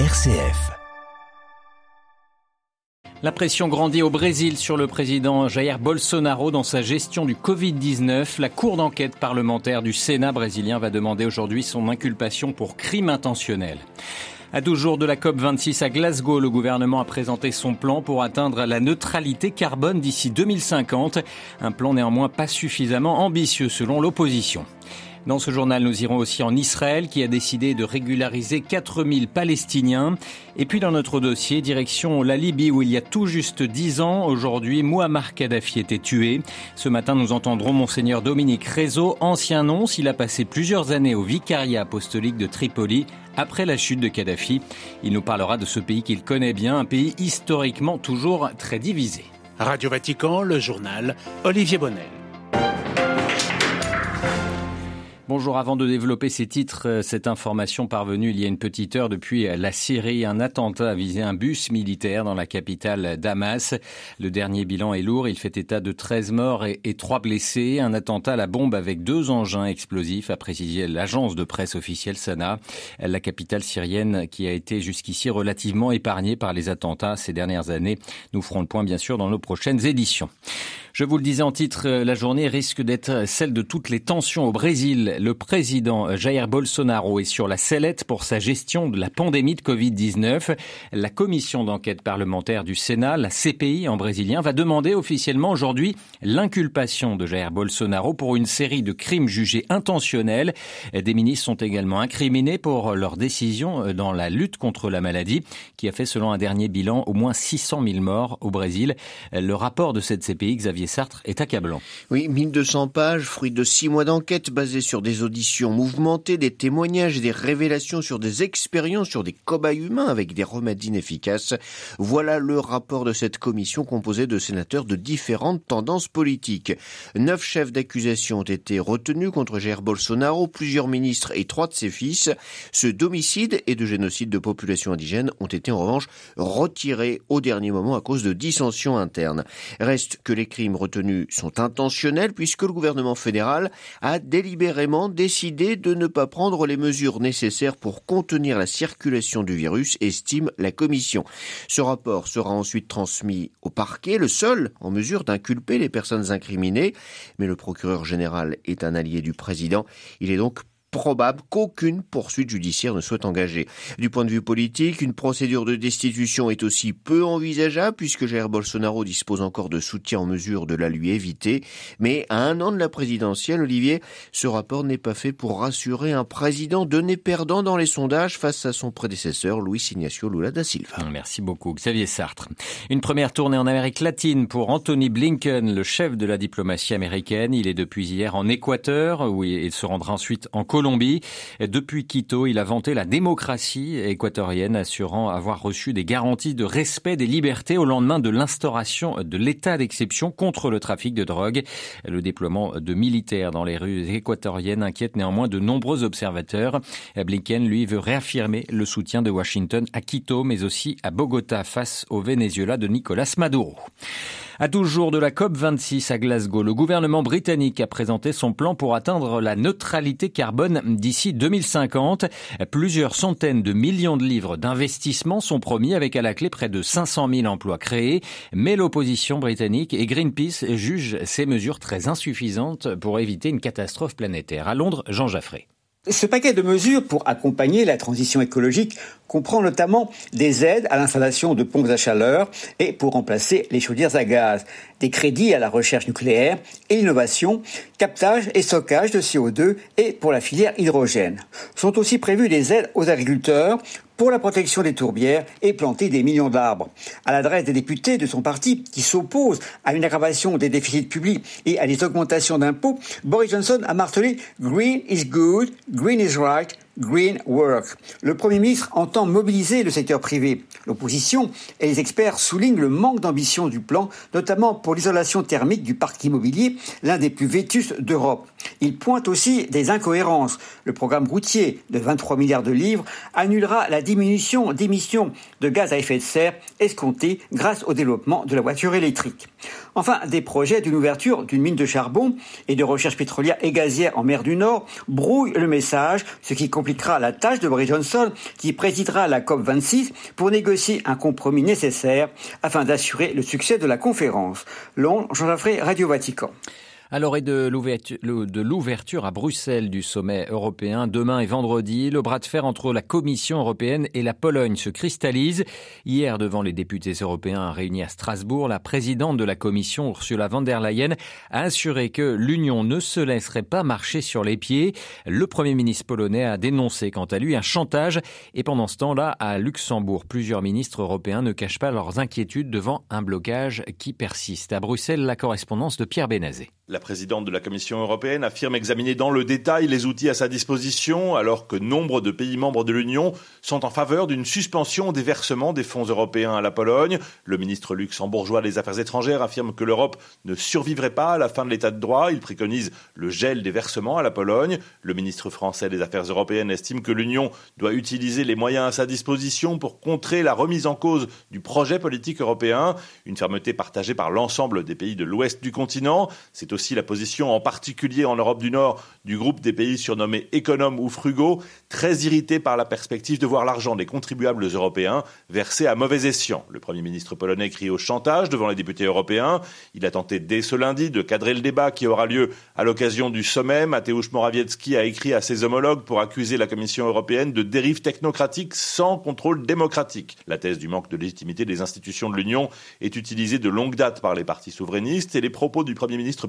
RCF. La pression grandit au Brésil sur le président Jair Bolsonaro dans sa gestion du Covid-19. La Cour d'enquête parlementaire du Sénat brésilien va demander aujourd'hui son inculpation pour crime intentionnel. À 12 jours de la COP26 à Glasgow, le gouvernement a présenté son plan pour atteindre la neutralité carbone d'ici 2050. Un plan néanmoins pas suffisamment ambitieux selon l'opposition. Dans ce journal, nous irons aussi en Israël qui a décidé de régulariser 4000 Palestiniens. Et puis dans notre dossier, direction la Libye où il y a tout juste 10 ans, aujourd'hui, Muammar Kadhafi était tué. Ce matin, nous entendrons Monseigneur Dominique Rézo, ancien nonce. Il a passé plusieurs années au vicariat apostolique de Tripoli après la chute de Kadhafi. Il nous parlera de ce pays qu'il connaît bien, un pays historiquement toujours très divisé. Radio Vatican, le journal Olivier Bonnel. Bonjour, avant de développer ces titres, euh, cette information parvenue il y a une petite heure depuis la Syrie. Un attentat a visé un bus militaire dans la capitale Damas. Le dernier bilan est lourd. Il fait état de 13 morts et, 3 blessés. Un attentat à la bombe avec deux engins explosifs, a précisé l'agence de presse officielle Sana. La capitale syrienne qui a été jusqu'ici relativement épargnée par les attentats ces dernières années. Nous ferons le point bien sûr dans nos prochaines éditions. Je vous le disais en titre, euh, la journée risque d'être celle de toutes les tensions au Brésil. Le président Jair Bolsonaro est sur la sellette pour sa gestion de la pandémie de Covid-19. La commission d'enquête parlementaire du Sénat, la CPI en brésilien, va demander officiellement aujourd'hui l'inculpation de Jair Bolsonaro pour une série de crimes jugés intentionnels. Des ministres sont également incriminés pour leur décision dans la lutte contre la maladie qui a fait selon un dernier bilan au moins 600 000 morts au Brésil. Le rapport de cette CPI, Xavier Sartre est accablant. Oui, 1200 pages, fruit de six mois d'enquête basées sur des auditions mouvementées, des témoignages des révélations sur des expériences sur des cobayes humains avec des remèdes inefficaces. Voilà le rapport de cette commission composée de sénateurs de différentes tendances politiques. Neuf chefs d'accusation ont été retenus contre Jair Bolsonaro, plusieurs ministres et trois de ses fils. Ce d'homicide et de génocide de population indigène ont été en revanche retirés au dernier moment à cause de dissensions internes. Reste que les crimes retenus sont intentionnels puisque le gouvernement fédéral a délibérément décidé de ne pas prendre les mesures nécessaires pour contenir la circulation du virus, estime la commission. Ce rapport sera ensuite transmis au parquet, le seul en mesure d'inculper les personnes incriminées, mais le procureur général est un allié du président. Il est donc probable qu'aucune poursuite judiciaire ne soit engagée. Du point de vue politique, une procédure de destitution est aussi peu envisageable puisque Jair Bolsonaro dispose encore de soutien en mesure de la lui éviter. Mais à un an de la présidentielle, Olivier, ce rapport n'est pas fait pour rassurer un président donné perdant dans les sondages face à son prédécesseur Luis Ignacio Lula da Silva. Merci beaucoup, Xavier Sartre. Une première tournée en Amérique latine pour Anthony Blinken, le chef de la diplomatie américaine. Il est depuis hier en Équateur où il se rendra ensuite en Colombie Depuis Quito, il a vanté la démocratie équatorienne, assurant avoir reçu des garanties de respect des libertés au lendemain de l'instauration de l'état d'exception contre le trafic de drogue. Le déploiement de militaires dans les rues équatoriennes inquiète néanmoins de nombreux observateurs. Blinken, lui, veut réaffirmer le soutien de Washington à Quito, mais aussi à Bogota face au Venezuela de Nicolas Maduro. À 12 jours de la COP26 à Glasgow, le gouvernement britannique a présenté son plan pour atteindre la neutralité carbone d'ici 2050. Plusieurs centaines de millions de livres d'investissement sont promis avec à la clé près de 500 000 emplois créés. Mais l'opposition britannique et Greenpeace jugent ces mesures très insuffisantes pour éviter une catastrophe planétaire. À Londres, Jean Jaffré. Ce paquet de mesures pour accompagner la transition écologique comprend notamment des aides à l'installation de pompes à chaleur et pour remplacer les chaudières à gaz, des crédits à la recherche nucléaire et l'innovation, captage et stockage de CO2 et pour la filière hydrogène. Sont aussi prévues des aides aux agriculteurs pour la protection des tourbières et planter des millions d'arbres. À l'adresse des députés de son parti qui s'opposent à une aggravation des déficits publics et à des augmentations d'impôts, Boris Johnson a martelé Green is good, green is right, Green Work. Le Premier ministre entend mobiliser le secteur privé. L'opposition et les experts soulignent le manque d'ambition du plan, notamment pour l'isolation thermique du parc immobilier, l'un des plus vétustes d'Europe. Il pointe aussi des incohérences. Le programme routier de 23 milliards de livres annulera la diminution d'émissions de gaz à effet de serre escomptée grâce au développement de la voiture électrique. Enfin, des projets d'une ouverture d'une mine de charbon et de recherche pétrolière et gazière en mer du Nord brouillent le message, ce qui compliquera la tâche de Boris Johnson, qui présidera la COP26 pour négocier un compromis nécessaire afin d'assurer le succès de la conférence. Londres, Jean Radio Vatican. Alors, et de l'ouverture à Bruxelles du sommet européen demain et vendredi, le bras de fer entre la Commission européenne et la Pologne se cristallise. Hier, devant les députés européens réunis à Strasbourg, la présidente de la Commission, Ursula von der Leyen, a assuré que l'Union ne se laisserait pas marcher sur les pieds. Le Premier ministre polonais a dénoncé quant à lui un chantage et pendant ce temps-là, à Luxembourg, plusieurs ministres européens ne cachent pas leurs inquiétudes devant un blocage qui persiste. À Bruxelles, la correspondance de Pierre Bénazé. Présidente de la Commission européenne affirme examiner dans le détail les outils à sa disposition, alors que nombre de pays membres de l'Union sont en faveur d'une suspension des versements des fonds européens à la Pologne. Le ministre luxembourgeois des Affaires étrangères affirme que l'Europe ne survivrait pas à la fin de l'état de droit. Il préconise le gel des versements à la Pologne. Le ministre français des Affaires européennes estime que l'Union doit utiliser les moyens à sa disposition pour contrer la remise en cause du projet politique européen. Une fermeté partagée par l'ensemble des pays de l'ouest du continent. C'est aussi la position, en particulier en Europe du Nord, du groupe des pays surnommés économes ou frugaux, très irrités par la perspective de voir l'argent des contribuables européens versé à mauvais escient. Le Premier ministre polonais crie au chantage devant les députés européens. Il a tenté dès ce lundi de cadrer le débat qui aura lieu à l'occasion du sommet. Mateusz Morawiecki a écrit à ses homologues pour accuser la Commission européenne de dérive technocratique sans contrôle démocratique. La thèse du manque de légitimité des institutions de l'Union est utilisée de longue date par les partis souverainistes et les propos du Premier ministre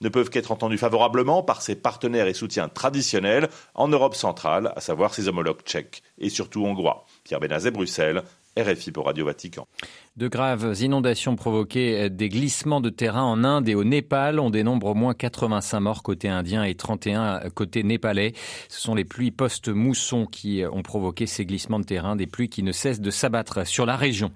ne peuvent qu'être entendus favorablement par ses partenaires et soutiens traditionnels en Europe centrale, à savoir ses homologues tchèques et surtout hongrois. Pierre Benazet, Bruxelles, RFI pour Radio Vatican. De graves inondations provoquées des glissements de terrain en Inde et au Népal. On dénombre au moins 85 morts côté indien et 31 côté népalais. Ce sont les pluies post-mousson qui ont provoqué ces glissements de terrain, des pluies qui ne cessent de s'abattre sur la région.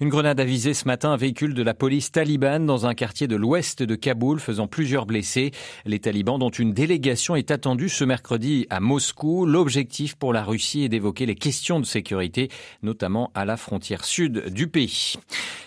Une grenade a visé ce matin un véhicule de la police talibane dans un quartier de l'ouest de Kaboul, faisant plusieurs blessés. Les talibans, dont une délégation est attendue ce mercredi à Moscou. L'objectif pour la Russie est d'évoquer les questions de sécurité, notamment à la frontière sud du pays.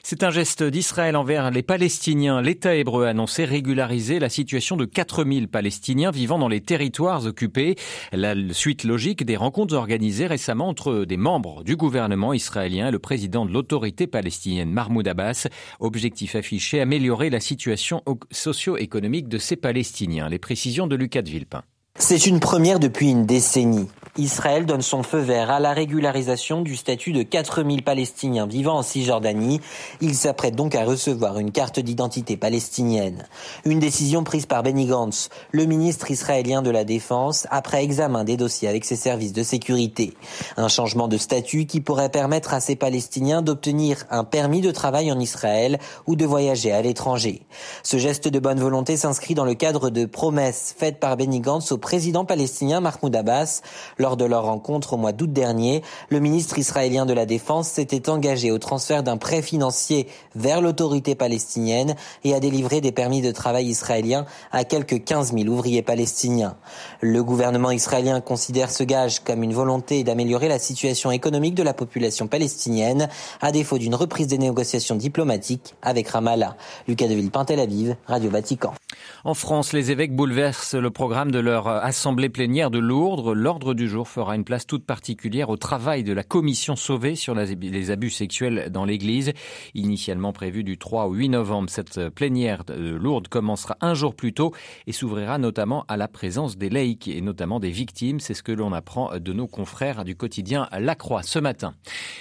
C'est un geste d'Israël envers les Palestiniens. L'État hébreu a annoncé régulariser la situation de 4000 Palestiniens vivant dans les territoires occupés. La suite logique des rencontres organisées récemment entre des membres du gouvernement israélien et le président de l'autorité palestinienne Mahmoud Abbas. Objectif affiché, améliorer la situation socio-économique de ces Palestiniens. Les précisions de Lucas de Villepin. C'est une première depuis une décennie. Israël donne son feu vert à la régularisation du statut de 4000 Palestiniens vivant en Cisjordanie. Il s'apprête donc à recevoir une carte d'identité palestinienne. Une décision prise par Benny Gantz, le ministre israélien de la Défense, après examen des dossiers avec ses services de sécurité. Un changement de statut qui pourrait permettre à ces Palestiniens d'obtenir un permis de travail en Israël ou de voyager à l'étranger. Ce geste de bonne volonté s'inscrit dans le cadre de promesses faites par Benny Gantz au président palestinien Mahmoud Abbas. Lors de leur rencontre au mois d'août dernier, le ministre israélien de la Défense s'était engagé au transfert d'un prêt financier vers l'autorité palestinienne et à délivrer des permis de travail israéliens à quelques 15 000 ouvriers palestiniens. Le gouvernement israélien considère ce gage comme une volonté d'améliorer la situation économique de la population palestinienne, à défaut d'une reprise des négociations diplomatiques avec Ramallah. Lucas Aviv, Radio Vatican. En France, les évêques bouleversent le programme de leur assemblée plénière de Lourdes. L'ordre du jour fera une place toute particulière au travail de la commission sauvée sur les abus sexuels dans l'Église. Initialement prévue du 3 au 8 novembre, cette plénière de Lourdes commencera un jour plus tôt et s'ouvrira notamment à la présence des laïcs et notamment des victimes. C'est ce que l'on apprend de nos confrères du quotidien La Croix ce matin.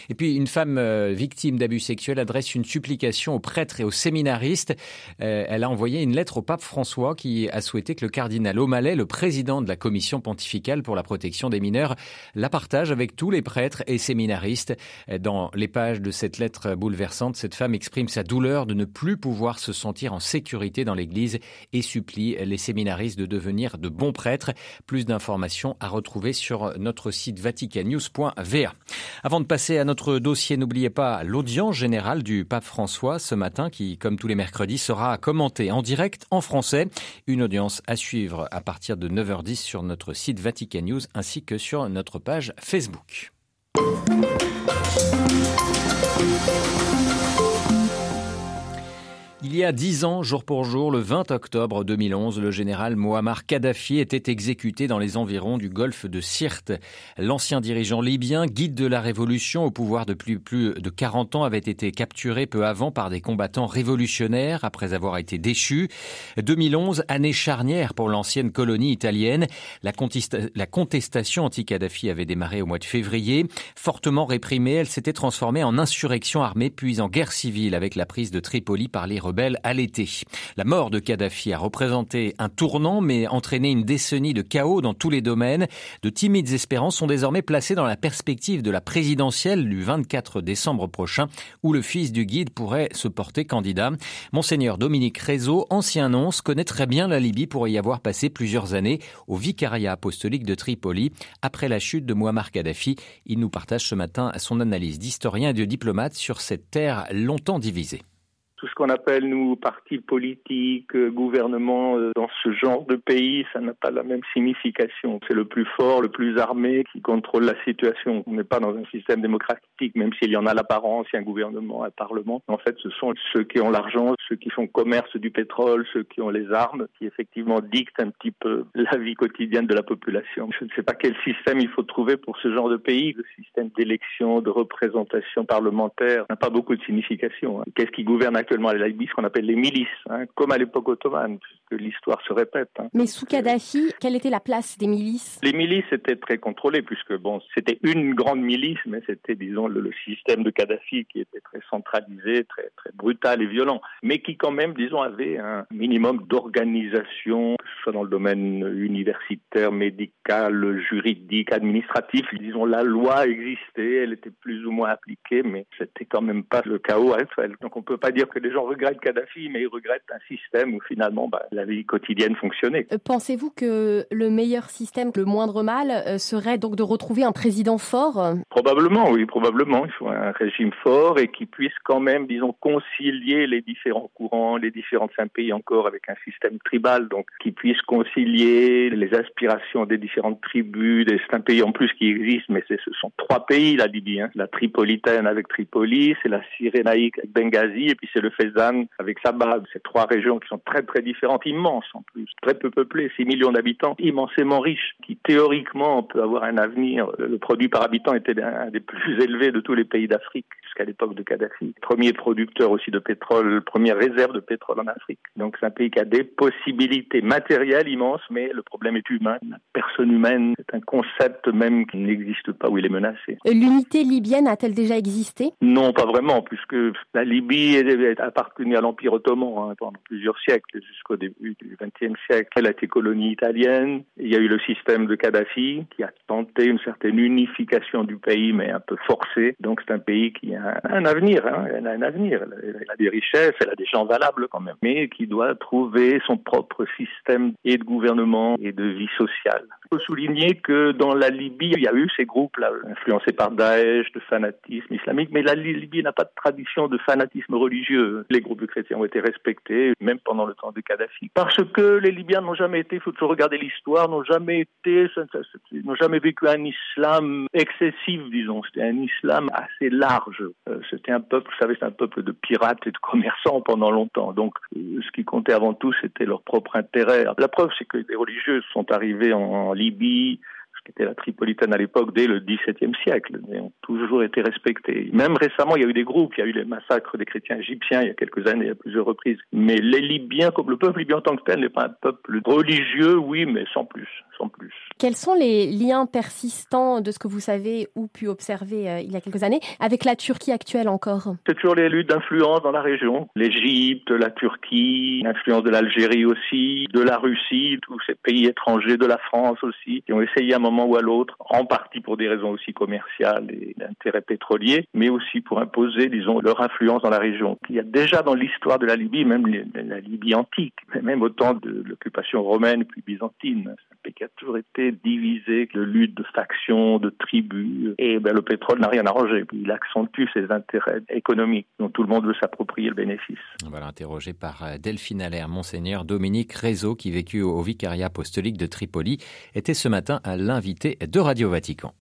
Et puis une femme euh, victime d'abus sexuels adresse une supplication aux prêtres et aux séminaristes. Euh, elle a envoyé une lettre au pape François qui a souhaité que le cardinal O'Malley, le président de la commission pontificale pour la protection des mineurs, la partage avec tous les prêtres et séminaristes. Dans les pages de cette lettre bouleversante, cette femme exprime sa douleur de ne plus pouvoir se sentir en sécurité dans l'Église et supplie les séminaristes de devenir de bons prêtres. Plus d'informations à retrouver sur notre site vaticannews.va. Avant de passer à notre dossier, n'oubliez pas l'audience générale du pape François ce matin qui, comme tous les mercredis, sera commentée en direct en français. Une audience à suivre à partir de 9h 10 sur notre site Vatican News ainsi que sur notre page Facebook. Il y a dix ans, jour pour jour, le 20 octobre 2011, le général Muammar Kadhafi était exécuté dans les environs du golfe de Sirte. L'ancien dirigeant libyen, guide de la révolution au pouvoir depuis plus de 40 ans, avait été capturé peu avant par des combattants révolutionnaires après avoir été déchu. 2011, année charnière pour l'ancienne colonie italienne. La, la contestation anti-Kadhafi avait démarré au mois de février. Fortement réprimée, elle s'était transformée en insurrection armée puis en guerre civile avec la prise de Tripoli par les rebelles La mort de Kadhafi a représenté un tournant, mais entraîné une décennie de chaos dans tous les domaines. De timides espérances sont désormais placées dans la perspective de la présidentielle du 24 décembre prochain, où le fils du guide pourrait se porter candidat. Monseigneur Dominique Rézeau, ancien nonce, connaît très bien la Libye pour y avoir passé plusieurs années au vicariat apostolique de Tripoli. Après la chute de Muammar Kadhafi, il nous partage ce matin son analyse d'historien et de diplomate sur cette terre longtemps divisée tout ce qu'on appelle, nous, partis politiques, euh, gouvernement, euh, dans ce genre de pays, ça n'a pas la même signification. C'est le plus fort, le plus armé qui contrôle la situation. On n'est pas dans un système démocratique, même s'il y en a l'apparence, il y a un gouvernement, un parlement. En fait, ce sont ceux qui ont l'argent, ceux qui font commerce du pétrole, ceux qui ont les armes, qui effectivement dictent un petit peu la vie quotidienne de la population. Je ne sais pas quel système il faut trouver pour ce genre de pays. Le système d'élection, de représentation parlementaire n'a pas beaucoup de signification. Qu'est-ce qui gouverne actuellement la Libye, ce qu'on appelle les milices, hein, comme à l'époque ottomane, puisque l'histoire se répète. Hein. Mais sous Kadhafi, quelle était la place des milices? Les milices étaient très contrôlées, puisque bon, c'était une grande milice, mais c'était, disons, le, système de Kadhafi qui était très centralisé, très, très brutal et violent, mais qui quand même, disons, avait un minimum d'organisation, que ce soit dans le domaine universitaire, médical, juridique, administratif. Disons, la loi existait, elle était plus ou moins appliquée, mais c'était quand même pas le chaos actuel. Donc on peut pas dire que les gens regrettent Kadhafi, mais ils regrettent un système où finalement bah, la vie quotidienne fonctionnait. Euh, pensez-vous que le meilleur système, le moindre mal, euh, serait donc de retrouver un président fort? Probablement, oui, probablement. Il faut un régime fort et qui puisse quand même, disons, concilier les différents courants, les différents pays encore avec un système tribal, donc qui puisse concilier les aspirations des différentes tribus. C'est un pays en plus qui existe, mais ce sont trois pays, la Libye. Hein. La Tripolitaine avec Tripoli, c'est la Cyrénaïque avec Benghazi, et puis c'est le Fezzan avec Sabah. Ces trois régions qui sont très très différentes, immenses en plus, très peu peuplées, 6 millions d'habitants, immensément riches, qui théoriquement peut avoir un avenir. Le produit par habitant était un des plus élevés de tous les pays d'Afrique jusqu'à l'époque de Kadhafi. Premier producteur aussi de pétrole, première réserve de pétrole en Afrique. Donc c'est un pays qui a des possibilités matérielles immenses, mais le problème est humain. La personne humaine, c'est un concept même qui n'existe pas où il est menacé. L'unité libyenne a-t-elle déjà existé? Non, pas vraiment, puisque la Libye est appartenu à l'Empire ottoman hein, pendant plusieurs siècles, jusqu'au début du XXe siècle. Elle a été colonie italienne. Il y a eu le système de Kadhafi qui a tenté une certaine unification du pays, mais un peu forcée. Donc c'est un pays qui a un avenir. Hein. Elle a un avenir. Elle a des richesses, elle a des gens valables quand même, mais qui doit trouver son propre système et de gouvernement et de vie sociale. Il faut souligner que dans la Libye, il y a eu ces groupes-là, influencés par Daesh, de fanatisme islamique, mais la Libye n'a pas de tradition de fanatisme religieux. Les groupes de chrétiens ont été respectés, même pendant le temps de Kadhafi. Parce que les Libyens n'ont jamais été, il faut toujours regarder l'histoire, n'ont jamais été, n'ont jamais vécu un islam excessif, disons. C'était un islam assez large. Euh, c'était un peuple, vous savez, c'est un peuple de pirates et de commerçants pendant longtemps. Donc, euh, ce qui comptait avant tout, c'était leur propre intérêt. La preuve, c'est que les religieux sont arrivés en Libye, qui était la Tripolitaine à l'époque, dès le XVIIe siècle, et ont toujours été respectés. Même récemment, il y a eu des groupes, il y a eu les massacres des chrétiens égyptiens il y a quelques années, à plusieurs reprises. Mais les Libyens, comme le peuple libyen en tant que tel, n'est pas un peuple religieux, oui, mais sans plus, sans plus. Quels sont les liens persistants de ce que vous savez ou pu observer euh, il y a quelques années avec la Turquie actuelle encore? C'est toujours les luttes d'influence dans la région. L'Égypte, la Turquie, l'influence de l'Algérie aussi, de la Russie, tous ces pays étrangers, de la France aussi, qui ont essayé à un moment ou à l'autre, en partie pour des raisons aussi commerciales et d'intérêt pétrolier, mais aussi pour imposer, disons, leur influence dans la région. Il y a déjà dans l'histoire de la Libye, même la Libye antique, même au temps de l'occupation romaine puis byzantine, qui a toujours été divisé, de lutte de factions, de tribus, et ben, le pétrole n'a rien arrangé. Il accentue ses intérêts économiques dont tout le monde veut s'approprier le bénéfice. Voilà, interrogé par euh, Delphine Allaire, Monseigneur Dominique Rézeau, qui vécut au vicariat apostolique de Tripoli, était ce matin à l'invité de Radio Vatican.